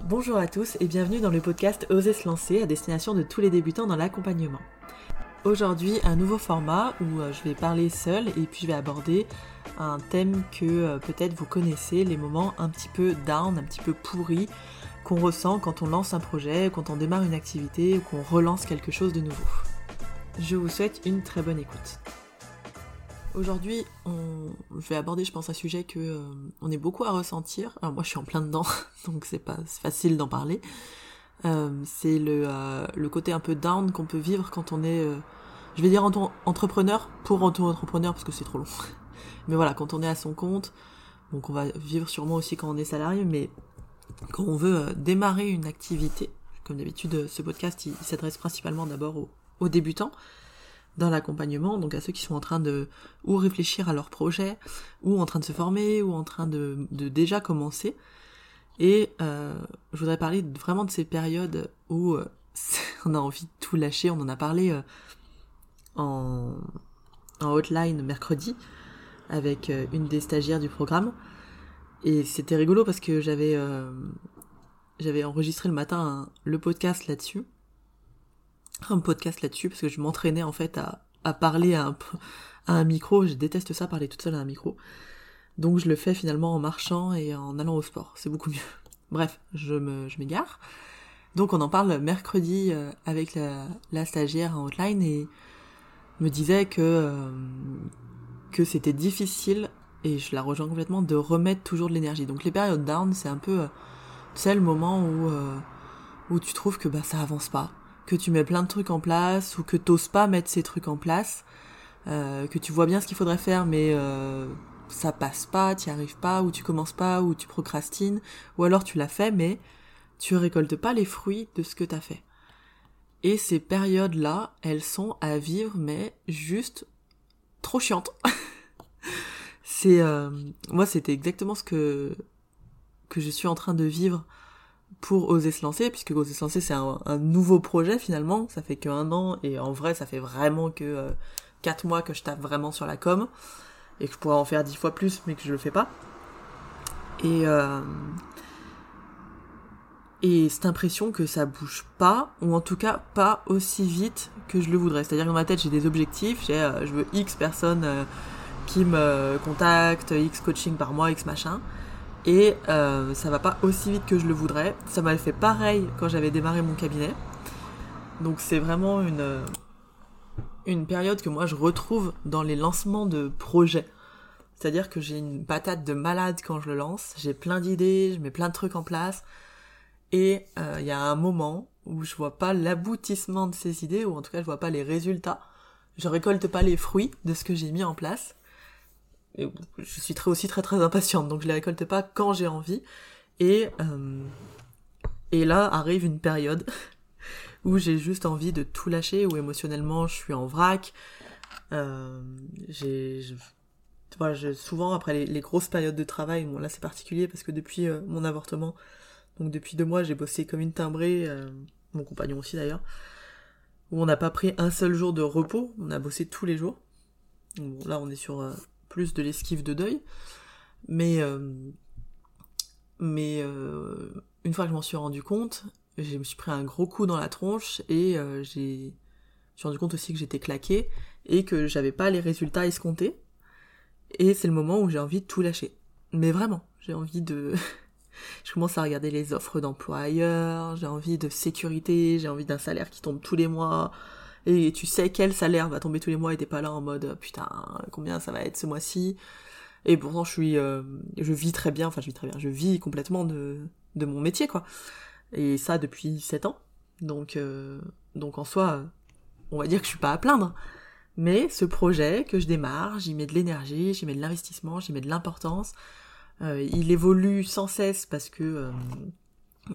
Bonjour à tous et bienvenue dans le podcast Oser se lancer à destination de tous les débutants dans l'accompagnement. Aujourd'hui, un nouveau format où euh, je vais parler seul et puis je vais aborder un thème que euh, peut-être vous connaissez, les moments un petit peu down, un petit peu pourris qu'on ressent quand on lance un projet, quand on démarre une activité ou qu'on relance quelque chose de nouveau. Je vous souhaite une très bonne écoute. Aujourd'hui, je vais aborder, je pense, un sujet que euh, on est beaucoup à ressentir. Alors moi, je suis en plein dedans, donc c'est pas facile d'en parler. Euh, c'est le, euh, le côté un peu down qu'on peut vivre quand on est, je vais dire entrepreneur pour auto-entrepreneur parce que c'est trop long. Mais voilà, quand on est à son compte, donc on va vivre sûrement aussi quand on est salarié, mais quand on veut démarrer une activité, comme d'habitude, ce podcast il, s'adresse principalement d'abord aux, aux débutants dans l'accompagnement, donc à ceux qui sont en train de ou réfléchir à leur projet, ou en train de se former, ou en train de, déjà commencer. Et euh, je voudrais parler vraiment de ces périodes où euh, on a envie de tout lâcher. On en a parlé euh, en, en hotline mercredi avec une des stagiaires du programme. Et c'était rigolo parce que j'avais j'avais enregistré le matin le podcast là-dessus un podcast là-dessus parce que je m'entraînais en fait à, à parler à un, à un micro. Je déteste ça, parler toute seule à un micro. Donc je le fais finalement en marchant et en allant au sport. C'est beaucoup mieux. Bref, je me, je m'égare. Donc on en parle mercredi euh, avec la, stagiaire en hotline et me disait que euh, que c'était difficile et je la rejoins complètement de remettre toujours de l'énergie. Donc les périodes down, c'est un peu euh, c'est le moment où où tu trouves que bah ça avance pas, que tu mets plein de trucs en place ou que t'oses pas mettre ces trucs en place, euh, que tu vois bien ce qu'il faudrait faire mais euh, ça passe pas, t'y arrives pas, ou tu commences pas, ou tu procrastines, ou alors tu l'as fait mais tu récoltes pas les fruits de ce que t'as fait. Et ces périodes-là, elles sont à vivre mais juste trop chiantes. c'est euh, moi c'était exactement ce que que je suis en train de vivre pour oser se lancer, puisque oser se lancer c'est un, nouveau projet finalement, ça fait qu'un an et en vrai ça fait vraiment que euh, quatre mois que je tape vraiment sur la com et que je pourrais en faire dix fois plus mais que je le fais pas. Et euh, et cette impression que ça bouge pas ou en tout cas pas aussi vite que je le voudrais. C'est-à-dire que dans ma tête j'ai des objectifs, j'ai euh, je veux X personnes qui me contactent, X coaching par mois, X machin et euh, ça va pas aussi vite que je le voudrais. Ça m'a fait pareil quand j'avais démarré mon cabinet. Donc c'est vraiment une une période que moi je retrouve dans les lancements de projets. C'est-à-dire que j'ai une patate de malade quand je le lance, j'ai plein d'idées, je mets plein de trucs en place et euh, il y a un moment où je vois pas l'aboutissement de ces idées ou en tout cas je vois pas les résultats. Je récolte pas les fruits de ce que j'ai mis en place je suis très aussi très très impatiente, donc je les récolte pas quand j'ai envie. Et euh, et là arrive une période où j'ai juste envie de tout lâcher, où émotionnellement je suis en vrac. Euh, j'ai voilà, souvent après les, grosses périodes de travail, bon là c'est particulier parce que depuis euh, mon avortement, donc depuis deux mois j'ai bossé comme une timbrée, euh, mon compagnon aussi d'ailleurs, où on n'a pas pris un seul jour de repos, on a bossé tous les jours. Bon, là on est sur euh, plus de l'esquive de deuil. Mais, euh, mais euh, une fois que je m'en suis rendu compte, je me suis pris un gros coup dans la tronche et euh, j'ai, je suis rendu compte aussi que j'étais claqué et que j'avais pas les résultats escomptés. Et c'est le moment où j'ai envie de tout lâcher. Mais vraiment, j'ai envie de... je commence à regarder les offres d'emploi ailleurs, j'ai envie de sécurité, j'ai envie d'un salaire qui tombe tous les mois, et tu sais quel salaire va tomber tous les mois et t'es pas là en mode putain combien ça va être ce mois-ci. Et pourtant je suis euh, je vis très bien enfin je vis très bien je vis complètement de de mon métier quoi. Et ça depuis 7 ans. Donc euh, donc en soi on va dire que je suis pas à plaindre. Mais ce projet que je démarre j'y mets de l'énergie j'y mets de l'investissement j'y mets de l'importance. Euh, il évolue sans cesse parce que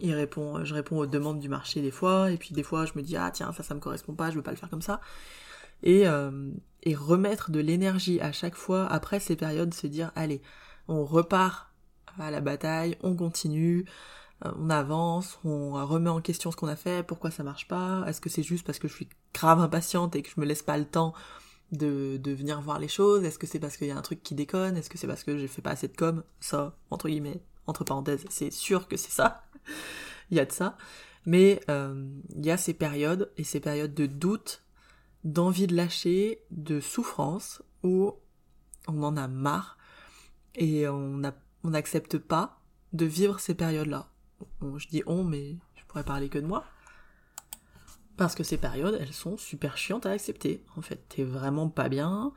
il répond, je réponds aux demandes du marché des fois, et puis des fois je me dis ah tiens ça ça me correspond pas, je veux pas le faire comme ça, et euh, et remettre de l'énergie à chaque fois après ces périodes, se dire allez on repart à la bataille, on continue, euh, on avance, on remet en question ce qu'on a fait, pourquoi ça marche pas, est-ce que c'est juste parce que je suis grave impatiente et que je me laisse pas le temps de, de venir voir les choses, est-ce que c'est parce qu'il y a un truc qui déconne, est-ce que c'est parce que j'ai fait pas assez de com, ça entre guillemets entre parenthèses, c'est sûr que c'est ça. il y a de ça. Mais euh, il y a ces périodes, et ces périodes de doute, d'envie de lâcher, de souffrance, où on en a marre, et on n'accepte pas de vivre ces périodes-là. je dis on, mais je pourrais parler que de moi. Parce que ces périodes, elles sont super chiantes à accepter. En fait, t'es vraiment pas bien,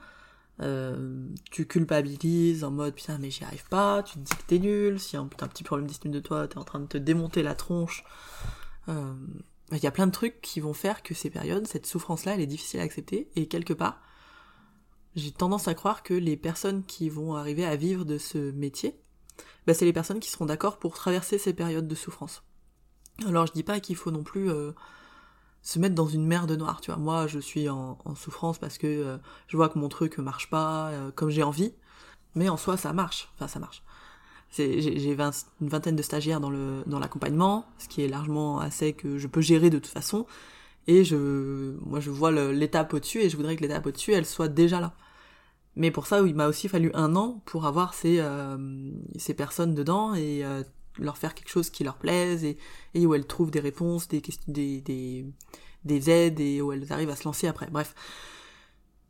euh, tu culpabilises en mode putain mais j'y arrive pas, tu te dis que t'es nul, si un, un petit problème d'estime de toi, t'es en train de te démonter la tronche. Euh, il y a plein de trucs qui vont faire que ces périodes, cette souffrance-là, elle est difficile à accepter, et quelque part, j'ai tendance à croire que les personnes qui vont arriver à vivre de ce métier, bah, c'est les personnes qui seront d'accord pour traverser ces périodes de souffrance. Alors je dis pas qu'il faut non plus euh, se mettre dans une mer de noir, tu vois. Moi, je suis en, souffrance parce que euh, je vois que mon truc marche pas euh, comme j'ai envie, mais en soi, ça marche. Enfin, ça marche. J'ai une vingtaine de stagiaires dans dans l'accompagnement, ce qui est largement assez que je peux gérer de toute façon. Et je, moi, je vois l'étape au-dessus et je voudrais que l'étape au-dessus, elle soit déjà là. Mais pour ça, il m'a aussi fallu un an pour avoir ces, euh, ces personnes dedans et leur faire quelque chose qui leur plaise et, où elles trouvent des réponses, des aides et où elles arrivent à se lancer après. Bref.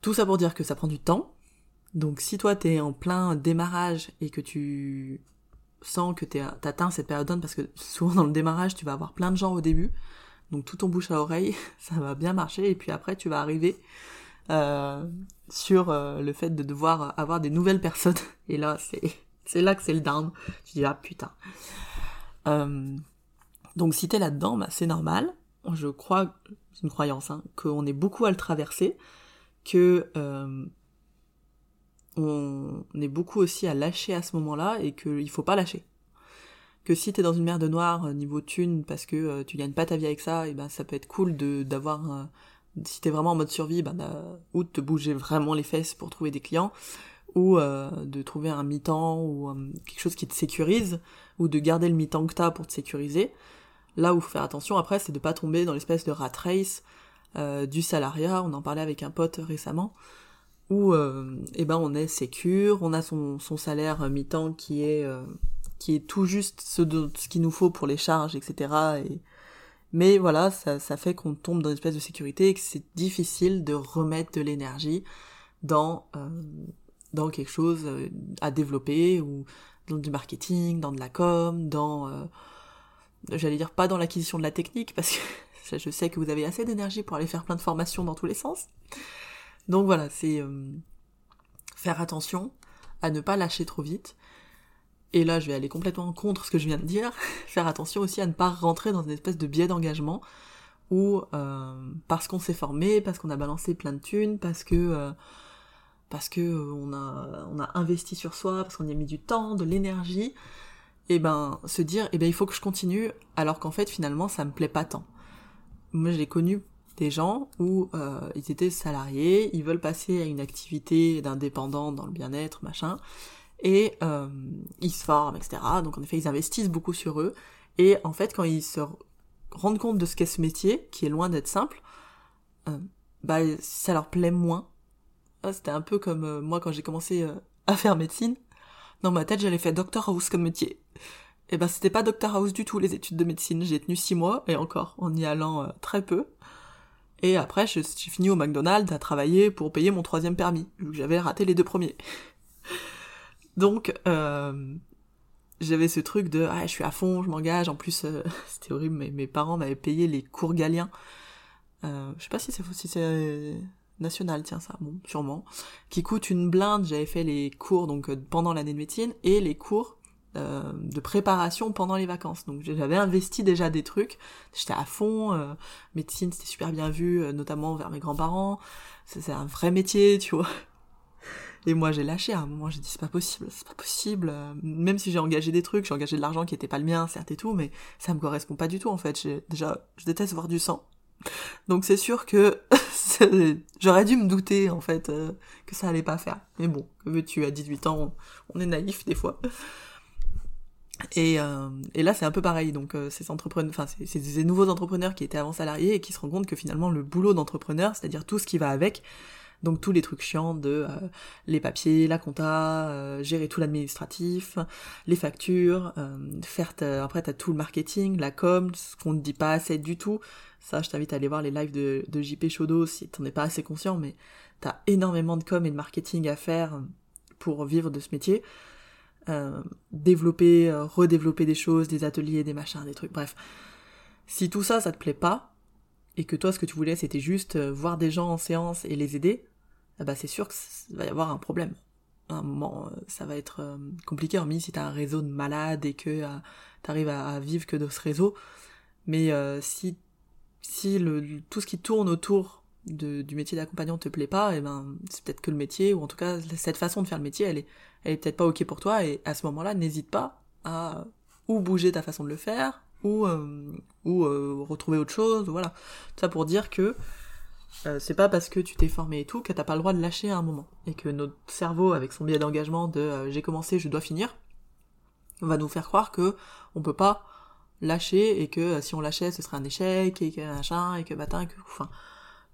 Tout ça pour dire que ça prend du temps. Donc si toi t'es en plein démarrage et que tu sens que t'atteins cette période parce que souvent dans le démarrage tu vas avoir plein de gens au début, donc tout ton bouche à oreille, ça va bien marcher et puis après tu vas arriver euh, sur euh, le fait de devoir avoir des nouvelles personnes et là c'est c'est là que c'est le down. Tu dis, ah putain. Euh, donc si t'es là-dedans, bah, c'est normal. Je crois, c'est une croyance, hein, qu'on est beaucoup à le traverser, que euh, on est beaucoup aussi à lâcher à ce moment-là et qu'il faut pas lâcher. Que si t'es dans une mer de noir euh, niveau thune parce que tu gagnes pas ta vie avec ça, et ben ça peut être cool de d'avoir si t'es vraiment en mode survie, ben, ou de te bouger vraiment les fesses pour trouver des clients, ou euh, de trouver un mi-temps ou euh, quelque chose qui te sécurise, ou de garder le mi-temps que t'as pour te sécuriser. Là où faut faire attention après, c'est de pas tomber dans l'espèce de rat race euh, du salariat. On en parlait avec un pote récemment, où eh ben on est sécure, on a son, son salaire mi-temps qui est qui est tout juste ce, ce qu'il nous faut pour les charges, etc. Et, mais voilà, ça, ça fait qu'on tombe dans une espèce de sécurité et que c'est difficile de remettre de l'énergie dans dans quelque chose euh, à développer ou dans du marketing, dans de la com, dans euh, j'allais dire pas dans l'acquisition de la technique parce que je sais que vous avez assez d'énergie pour aller faire plein de formations dans tous les sens. Donc voilà, c'est euh, faire attention à ne pas lâcher trop vite. Et là, je vais aller complètement contre ce que je viens de dire. faire attention aussi à ne pas rentrer dans une espèce de biais d'engagement où parce qu'on s'est formé, parce qu'on a balancé plein de thunes, parce que parce que euh, on a, on a investi sur soi, parce qu'on y a mis du temps, de l'énergie, et ben se dire, eh ben il faut que je continue, alors qu'en fait finalement ça me plaît pas tant. Moi j'ai connu des gens où euh, ils étaient salariés, ils veulent passer à une activité d'indépendant dans le bien-être, machin, et euh, ils se forment, etc. Donc en effet ils investissent beaucoup sur eux, et en fait quand ils se rendent compte de ce qu'est ce métier, qui est loin d'être simple, bah ça leur plaît moins c'était un peu comme euh, moi quand j'ai commencé euh, à faire médecine. Dans ma tête, j'allais faire Doctor House comme métier. Et eh ben c'était pas Doctor House du tout les études de médecine. J'ai tenu six mois et encore en y allant euh, très peu. Et après, j'ai fini au McDonald's à travailler pour payer mon troisième permis, vu que j'avais raté les deux premiers. Donc, j'avais ce truc de ah je suis à fond, je m'engage. En plus, c'était horrible. Mais mes parents m'avaient payé les cours galiens. je sais pas si c'est si c'est national, tiens ça, bon, sûrement, qui coûte une blinde. J'avais fait les cours donc euh, pendant l'année de médecine et les cours euh, de préparation pendant les vacances. Donc j'avais investi déjà des trucs, j'étais à fond, euh, médecine c'était super bien vu, notamment vers mes grands-parents, c'est un vrai métier, tu vois. Et moi j'ai lâché à un moment, j'ai dit c'est pas possible, c'est pas possible, même si j'ai engagé des trucs, j'ai engagé de l'argent qui était pas le mien, certes et tout, mais ça me correspond pas du tout en fait. Déjà, je déteste voir du sang, donc c'est sûr que j'aurais dû me douter en fait euh, que ça allait pas faire. Mais bon, que veux-tu, à 18 ans, on, est naïf des fois. Et, euh, et là c'est un peu pareil, donc euh, ces entrepreneurs, enfin c'est ces nouveaux entrepreneurs qui étaient avant salariés et qui se rendent compte que finalement le boulot d'entrepreneur, c'est-à-dire tout ce qui va avec, Donc tous les trucs chiants de euh, les papiers, la compta, euh, gérer tout l'administratif, les factures, euh, faire après t'as tout le marketing, la com, ce qu'on ne dit pas assez du tout. Ça, je t'invite à aller voir les lives de, de JP Chaudot si t'en es pas assez conscient, mais t'as énormément de com et de marketing à faire pour vivre de ce métier. développer, redévelopper des choses, des ateliers, des machins, des trucs, bref. Si tout ça, ça te plaît pas, et que toi, ce que tu voulais, c'était juste voir des gens en séance et les aider, ah bah c'est sûr qu'il va y avoir un problème. Un moment, euh, ça va être euh, compliqué, hormis si t'as un réseau de malades et que euh, t'arrives à, vivre que de ce réseau. Mais si, si le, tout ce qui tourne autour de, du métier d'accompagnant te plaît pas, et eh ben c'est peut-être que le métier, ou en tout cas cette façon de faire le métier, elle est, elle est peut-être pas ok pour toi, et à ce moment-là, n'hésite pas à ou bouger ta façon de le faire, ou, ou retrouver autre chose, voilà. Tout ça pour dire que euh, c'est pas parce que tu t'es formé et tout que t'as pas le droit de lâcher à un moment. Et que notre cerveau, avec son biais d'engagement de euh, j'ai commencé, je dois finir, va nous faire croire que on peut pas lâcher et que euh, si on lâchait ce serait un échec et que machin et que matin que enfin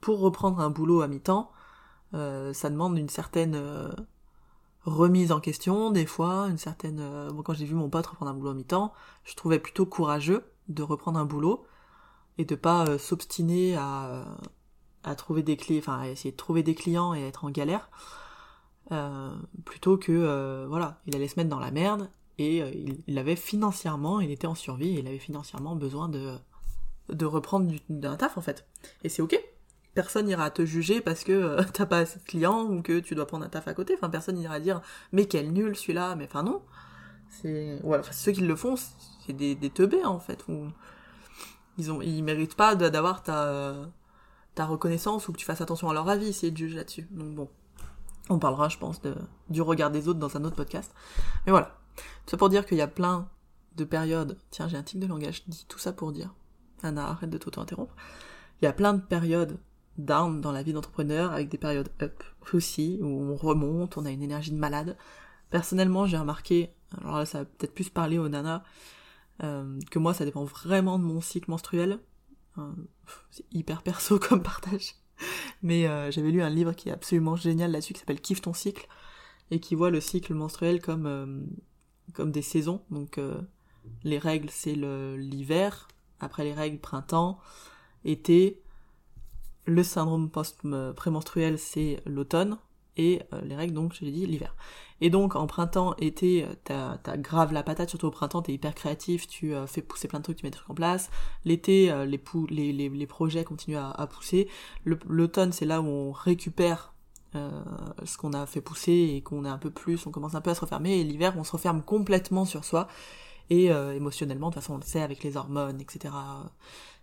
pour reprendre un boulot à mi-temps ça demande une certaine remise en question des fois une certaine bon, quand j'ai vu mon pote reprendre un boulot à mi-temps je trouvais plutôt courageux de reprendre un boulot et de pas s'obstiner à à trouver des clés, enfin essayer de trouver des clients et être en galère, euh, plutôt que euh, voilà, il allait se mettre dans la merde et euh, il, avait financièrement, il était en survie, et il avait financièrement besoin de de reprendre d'un taf en fait. Et c'est ok. Personne n'ira te juger parce que t'as pas assez de clients ou que tu dois prendre un taf à côté. Enfin, personne n'ira dire mais quel nul celui-là. Mais enfin non. C'est ceux qui le font, c'est des, teubés en fait. Ils ont, ils méritent pas d'avoir ta ta reconnaissance ou que tu fasses attention à leur avis, c'est de juger là-dessus. Donc bon, on parlera, je pense, de, du regard des autres dans un autre podcast. Mais voilà. Tout ça pour dire qu'il y a plein de périodes. Tiens, j'ai un tic de langage, je dis tout ça pour dire. Anna, arrête de t'auto-interrompre. Il y a plein de périodes down dans la vie d'entrepreneur avec des périodes up aussi, où on remonte, on a une énergie de malade. Personnellement, j'ai remarqué, alors là ça va peut-être plus parler aux nanas, euh, que moi ça dépend vraiment de mon cycle menstruel c'est hyper perso comme partage. Mais euh, j'avais lu un livre qui est absolument génial là-dessus qui s'appelle Kiffe ton cycle et qui voit le cycle menstruel comme euh, comme des saisons. Donc euh, les règles c'est l'hiver, après les règles printemps, été, le syndrome post prémenstruel c'est l'automne et les règles donc je l'ai dit l'hiver. Et donc en printemps, été, t'as as grave la patate, surtout au printemps, t'es hyper créatif, tu euh, fais pousser plein de trucs, tu mets des trucs en place. L'été, euh, les, les, les, les, projets continuent à, à pousser. L'automne, c'est là où on récupère euh, ce qu'on a fait pousser et qu'on est un peu plus, on commence un peu à se refermer. Et l'hiver, on se referme complètement sur soi. Et émotionnellement, de toute façon, on le sait avec les hormones, etc.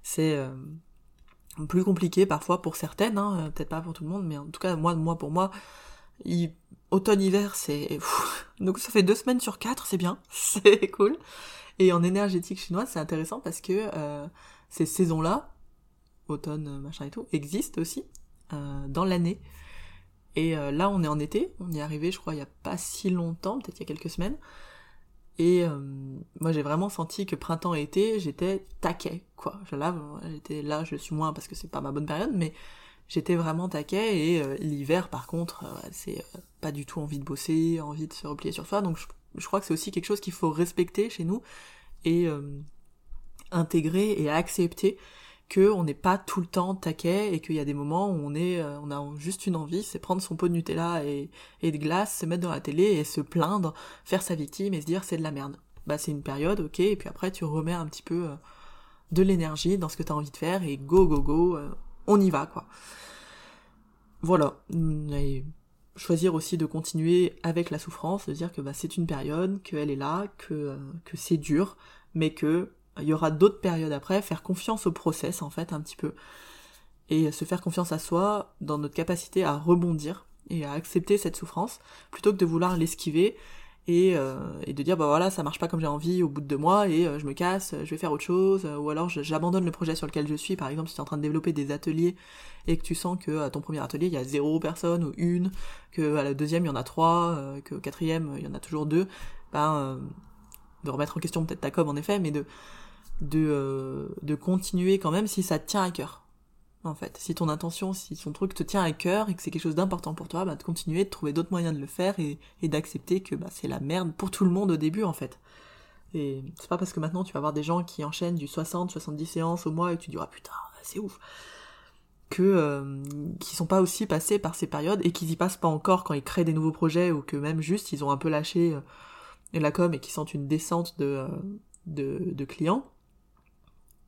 C'est plus compliqué parfois pour certaines, hein, peut-être pas pour tout le monde, mais en tout cas, moi, moi pour moi, automne-hiver, c'est... Donc ça fait deux semaines sur quatre, c'est bien, c'est cool. Et en énergétique chinoise, c'est intéressant parce que euh, ces saisons-là, automne, machin et tout, existent aussi euh, dans l'année. Et euh, là, on est en été, on y est arrivé, je crois, il y a pas si longtemps, peut-être il y a quelques semaines. Et moi, j'ai vraiment senti que printemps et été, j'étais taquet, quoi. Je là, j'étais là, je suis moins parce que c'est pas ma bonne période, mais j'étais vraiment taquet et euh, l'hiver par contre euh, c'est euh, pas du tout envie de bosser, envie de se replier sur soi donc je, crois que c'est aussi quelque chose qu'il faut respecter chez nous et intégrer et accepter que on n'est pas tout le temps taquet et qu'il y a des moments où on est on a juste une envie c'est prendre son pot de Nutella et, et de glace se mettre dans la télé et se plaindre faire sa victime et se dire c'est de la merde bah c'est une période ok et puis après tu remets un petit peu de l'énergie dans ce que tu as envie de faire et go go go on y va quoi. Voilà. Et choisir aussi de continuer avec la souffrance, de dire que bah, c'est une période, qu'elle est là, que, euh, que c'est dur, mais que il y aura d'autres périodes après, faire confiance au process en fait un petit peu. Et se faire confiance à soi dans notre capacité à rebondir et à accepter cette souffrance, plutôt que de vouloir l'esquiver et, euh, et, de dire bah voilà ça marche pas comme j'ai envie au bout de deux mois et euh, je me casse, je vais faire autre chose. Ou alors j'abandonne le projet sur lequel je suis. Par exemple si tu es en train de développer des ateliers et que tu sens que à ton premier atelier il y a zéro personne ou une, que à la deuxième il y en a trois, euh, que au quatrième il y en a toujours deux, ben de remettre en question peut-être ta com en effet mais de de de continuer quand même si ça te tient à cœur en fait. Si ton intention, si ton truc te tient à cœur et que c'est quelque chose d'important pour toi, bah, de continuer, de trouver d'autres moyens de le faire et, d'accepter que bah, c'est la merde pour tout le monde au début, en fait. Et c'est pas parce que maintenant tu vas avoir des gens qui enchaînent du 60, 70 séances au mois et tu diras putain, c'est ouf. Que, euh, qui sont pas aussi passés par ces périodes et qu'ils y passent pas encore quand ils créent des nouveaux projets ou que même juste ils ont un peu lâché euh, la com et qu'ils sentent une descente de, euh, de, de clients.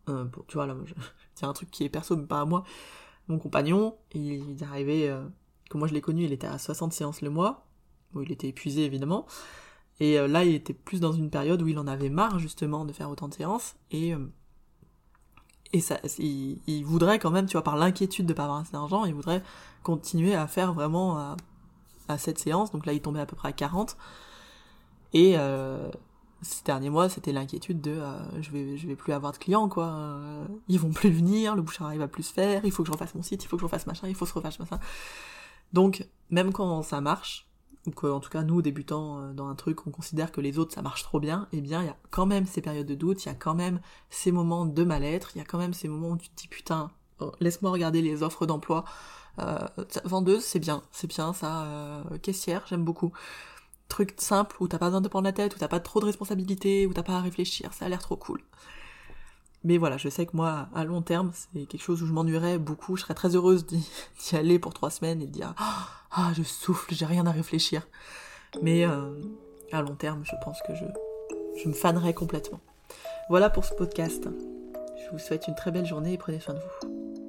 Euh, tu vois, là, c'est un truc qui est perso, mais pas à moi. Mon compagnon, il, est arrivé, euh, moi je l'ai connu, il était à 60 séances le mois, où il était épuisé évidemment. Et euh, là, il était plus dans une période où il en avait marre justement de faire autant de séances. Et, euh, et ça, il, il, voudrait quand même, tu vois, par l'inquiétude de pas avoir assez d'argent, il voudrait continuer à faire vraiment à, à cette séance. Donc là, il tombait à peu près à 40. Et, ces derniers mois, c'était l'inquiétude de euh, je vais je vais plus avoir de clients quoi, euh, ils vont plus venir, le bouche va plus se faire, il faut que je refasse mon site, il faut que je refasse machin, il faut se refasse machin. Donc même quand ça marche ou qu'en tout cas nous débutants euh, dans un truc on considère que les autres ça marche trop bien, eh bien il y a quand même ces périodes de doute, il y a quand même ces moments de mal-être, il y a quand même ces moments où tu te dis putain, oh, laisse-moi regarder les offres d'emploi. vendeuse, c'est bien, c'est bien ça, caissière, j'aime beaucoup truc simple où t'as pas besoin de prendre la tête, où t'as pas trop de responsabilités, où t'as pas à réfléchir, ça a l'air trop cool. Mais voilà, je sais que moi, à long terme, c'est quelque chose où je m'ennuierais beaucoup, je serais très heureuse d'y aller pour trois semaines et de dire ah, ah je souffle, j'ai rien à réfléchir. Mais euh, à long terme, je pense que je, je me fanerais complètement. Voilà pour ce podcast. Je vous souhaite une très belle journée et prenez soin de vous.